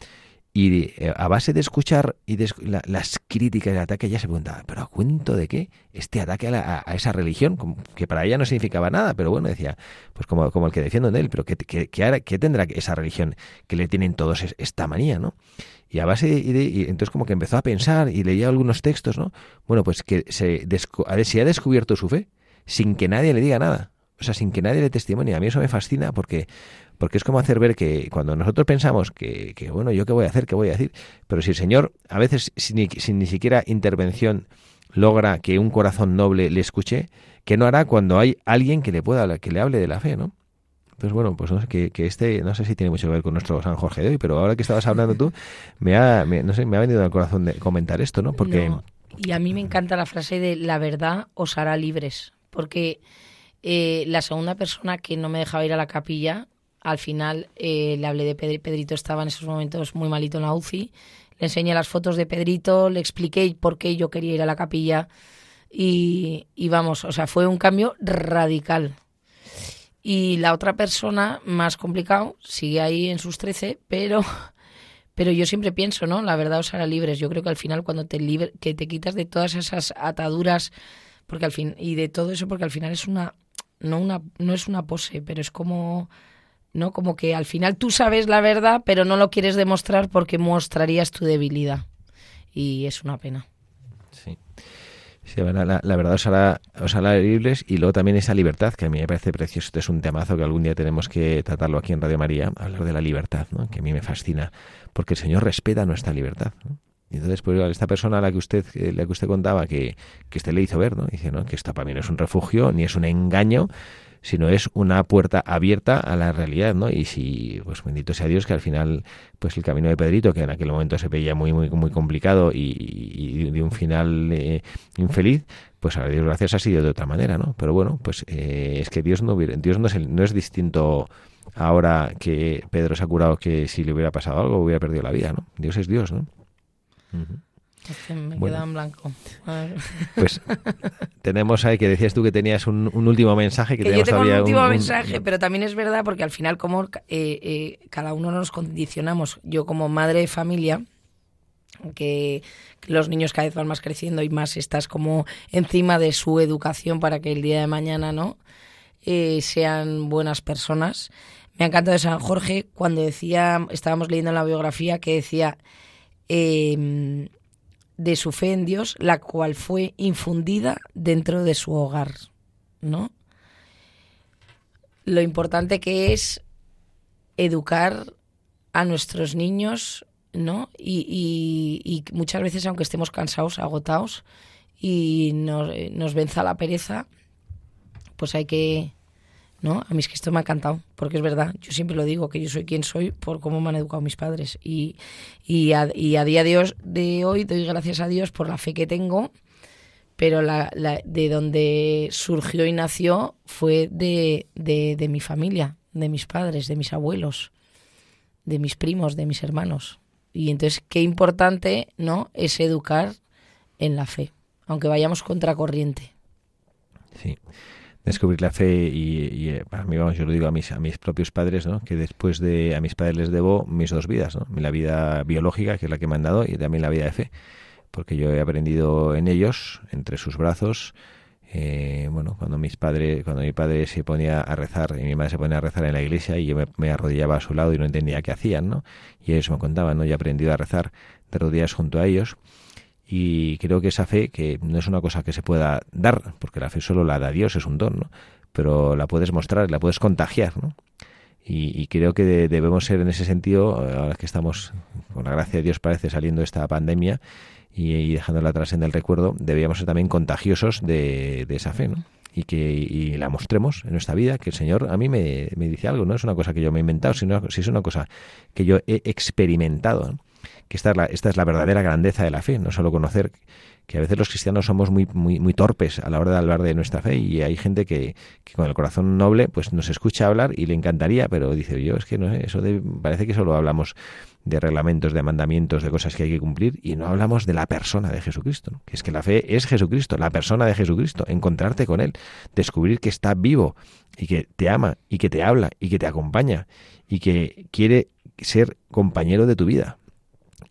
Y eh, a base de escuchar y de las críticas del ataque, ella se preguntaba, ¿pero a cuento de qué? Este ataque a, esa religión, que para ella no significaba nada, pero bueno, decía, pues como, como el que defiendo en él, pero ¿qué, qué, qué, tendrá esa religión que le tienen todos esta manía, no? Y a base de, y entonces como que empezó a pensar y leía algunos textos, ¿no? Bueno, pues que se, se ha descubierto su fe sin que nadie le diga nada. O sea, sin que nadie le testimonie. A mí eso me fascina porque porque es como hacer ver que cuando nosotros pensamos que, que, bueno, yo qué voy a hacer, qué voy a decir, pero si el Señor a veces sin, ni siquiera intervención logra que un corazón noble le escuche, ¿qué no hará cuando hay alguien que le pueda que le hable de la fe, ¿no? Entonces, bueno, pues no sé, que, que, este, no sé si tiene mucho que ver con nuestro San Jorge de hoy, pero ahora que estabas hablando tú, me ha, no sé, me ha venido al corazón de comentar esto, ¿no? Porque... Y a mí me encanta la frase de la verdad os hará libres, porque eh, la segunda persona que no me dejaba ir a la capilla al final eh, le hablé de Pedrito, estaba en esos momentos muy malito en la UCI. Le enseñé las fotos de Pedrito, le expliqué por qué yo quería ir a la capilla y, vamos, o sea, fue un cambio radical. Y la otra persona, más complicado, sigue ahí en sus 13, pero, (laughs) pero yo siempre pienso, ¿no? La verdad os hará libres. Yo creo que al final cuando te, libre, que te quitas de todas esas ataduras porque al fin y de todo eso porque al final es una no una no es una pose, pero es como ¿no? Como que al final tú sabes la verdad, pero no lo quieres demostrar porque mostrarías tu debilidad. Y es una pena. Sí. la, verdad os hará, os hará libles y luego también esa libertad, que a mí me parece precioso. Este es un temazo que algún día tenemos que tratarlo aquí en Radio María, hablar de la libertad, ¿no? que a mí me fascina, porque el Señor respeta nuestra libertad. Entonces, pues esta persona a la que usted, eh, la que usted contaba, que, que usted le hizo ver, ¿no? Dice, ¿no? Que esto para mí no es un refugio, ni es un engaño, sino es una puerta abierta a la realidad, ¿no? Y si, pues bendito sea Dios que al final, pues el camino de Pedrito, que en aquel momento se veía muy, muy, muy complicado y, de un final eh, infeliz, pues a Dios gracias ha sido de otra manera, ¿no? Pero bueno, pues eh, es que Dios no Dios no es, no es distinto ahora que Pedro se ha curado que si le hubiera pasado algo hubiera perdido la vida, ¿no? Dios es Dios, ¿no? Me queda en blanco. Pues tenemos ahí que decías tú que tenías un, último mensaje. Que, yo tengo un último mensaje, pero también es verdad porque al final como eh, eh, cada uno nos condicionamos. Yo como madre de familia, que, los niños cada vez van más creciendo y más estás como encima de su educación para que el día de mañana no eh, sean buenas personas. Me ha encantado de San Jorge cuando decía, estábamos leyendo en la biografía que decía eh, de su fe en Dios, la cual fue infundida dentro de su hogar, ¿no? Lo importante que es educar a nuestros niños, ¿no? Y, muchas veces, aunque estemos cansados, agotados y nos, nos venza la pereza, pues hay que ¿no? A mí es que esto me ha encantado, porque es verdad, yo siempre lo digo, que yo soy quien soy por cómo me han educado mis padres. Y, y, a, día de hoy doy gracias a Dios por la fe que tengo, pero la, de donde surgió y nació fue de, de, mi familia, de mis padres, de mis abuelos, de mis primos, de mis hermanos. Y entonces qué importante, ¿no? Es educar en la fe, aunque vayamos contracorriente. Sí descubrir la fe y, eh, para mí, vamos, yo lo digo a mis, a mis propios padres, ¿no? que después de a mis padres les debo mis dos vidas, ¿no? la vida biológica, que es la que me han dado, y también la vida de fe, porque yo he aprendido en ellos, entre sus brazos, eh, bueno, cuando mis padres, cuando mi padre se ponía a rezar y mi madre se ponía a rezar en la iglesia y yo me, arrodillaba a su lado y no entendía qué hacían, ¿no? Y ellos me contaban, ¿no? He aprendido a rezar de rodillas junto a ellos y creo que esa fe, que no es una cosa que se pueda dar, porque la fe solo la da Dios, es un don, ¿no? Pero la puedes mostrar, la puedes contagiar, ¿no? Y, creo que debemos ser en ese sentido, ahora que estamos, con la gracia de Dios parece, saliendo de esta pandemia y, dejándola atrás en el recuerdo, debíamos ser también contagiosos de, esa fe, ¿no? y que y la mostremos en nuestra vida, que el Señor a mí me, me, dice algo, no es una cosa que yo me he inventado, sino si es una cosa que yo he experimentado. ¿no? Que esta es, la, esta es la verdadera grandeza de la fe, no solo conocer que a veces los cristianos somos muy, muy, torpes a la hora de hablar de nuestra fe y hay gente que, con el corazón noble pues nos escucha hablar y le encantaría, pero dice yo es que no sé, eso parece que solo hablamos de reglamentos, de mandamientos, de cosas que hay que cumplir y no hablamos de la persona de Jesucristo, que es que la fe es Jesucristo, la persona de Jesucristo, encontrarte con Él, descubrir que está vivo y que te ama y que te habla y que te acompaña y que quiere ser compañero de tu vida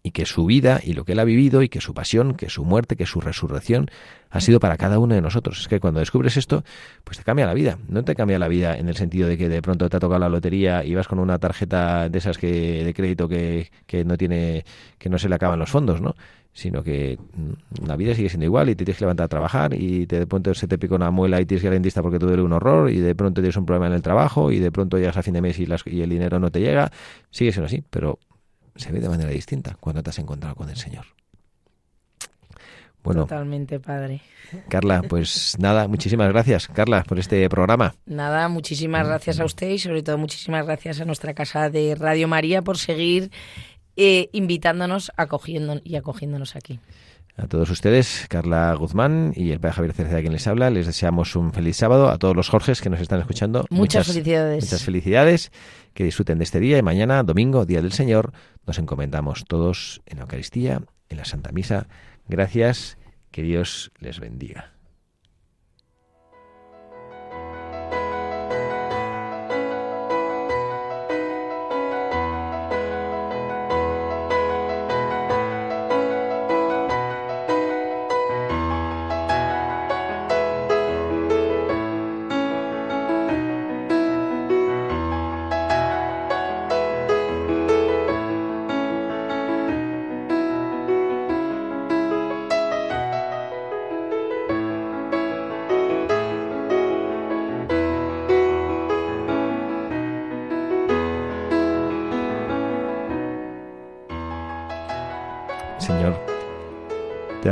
y que su vida y lo que él ha vivido y que su pasión, que su muerte, que su resurrección ha sido para cada uno de nosotros. Es que cuando descubres esto, pues te cambia la vida. No te cambia la vida en el sentido de que de pronto te ha tocado la lotería y vas con una tarjeta de esas que de crédito que, que no tiene que no se le acaban los fondos, ¿no? sino que mm, la vida sigue siendo igual y te tienes que levantar a trabajar y de pronto se te pica una muela y tienes que ir porque te duele un horror y de pronto tienes un problema en el trabajo y de pronto llegas a fin de mes y, y el dinero no te llega. Sigue siendo así, pero se ve de manera distinta cuando te has encontrado con el Señor. Bueno, Totalmente, padre. Carla, pues nada, muchísimas gracias, Carla, por este programa. Nada, muchísimas gracias a usted y sobre todo muchísimas gracias a nuestra casa de Radio María por seguir eh, invitándonos acogiendo, y acogiéndonos aquí. A todos ustedes, Carla Guzmán y el padre Javier Cerceda quien les habla, les deseamos un feliz sábado. A todos los Jorges que nos están escuchando, muchas, felicidades. Muchas felicidades, que disfruten de este día y mañana, domingo, Día del Señor, nos encomendamos todos en la Eucaristía, en la Santa Misa. Gracias, que Dios les bendiga.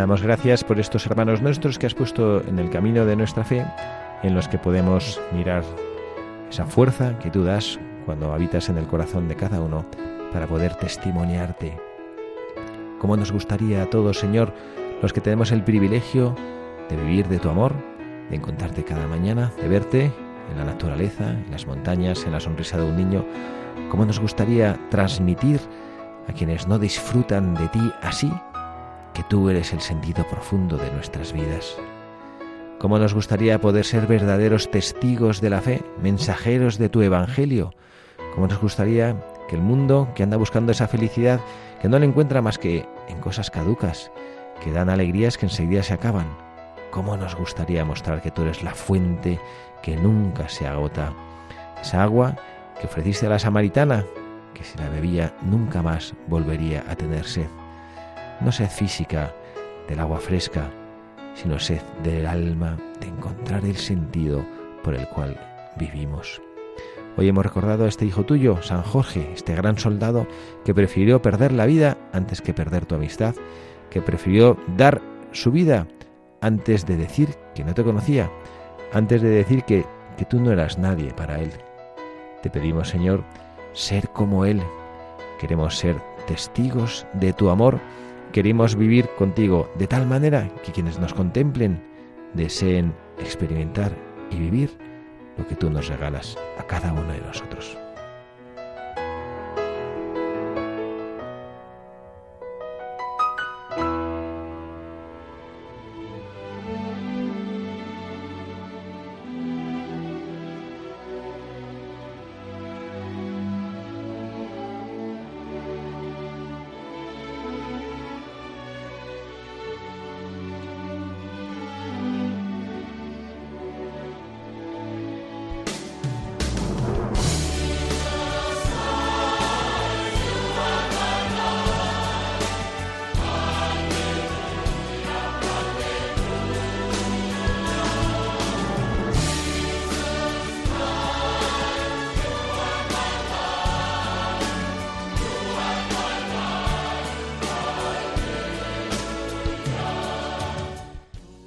Damos gracias por estos hermanos nuestros que has puesto en el camino de nuestra fe, en los que podemos mirar esa fuerza que tú das cuando habitas en el corazón de cada uno para poder testimoniarte. Cómo nos gustaría a todos, Señor, los que tenemos el privilegio de vivir de tu amor, de encontrarte cada mañana, de verte en la naturaleza, en las montañas, en la sonrisa de un niño, cómo nos gustaría transmitir a quienes no disfrutan de ti así que tú eres el sentido profundo de nuestras vidas. ¿Cómo nos gustaría poder ser verdaderos testigos de la fe, mensajeros de tu Evangelio? ¿Cómo nos gustaría que el mundo que anda buscando esa felicidad, que no le encuentra más que en cosas caducas, que dan alegrías que enseguida se acaban? ¿Cómo nos gustaría mostrar que tú eres la fuente que nunca se agota? Esa agua que ofreciste a la samaritana, que si la bebía nunca más volvería a tener sed no sed física del agua fresca, sino sed del alma de encontrar el sentido por el cual vivimos. Hoy hemos recordado a este hijo tuyo, San Jorge, este gran soldado que prefirió perder la vida antes que perder tu amistad, que prefirió dar su vida antes de decir que no te conocía, antes de decir que, que tú no eras nadie para él. Te pedimos, Señor, ser como Él. Queremos ser testigos de tu amor Queremos vivir contigo de tal manera que quienes nos contemplen deseen experimentar y vivir lo que tú nos regalas a cada uno de nosotros.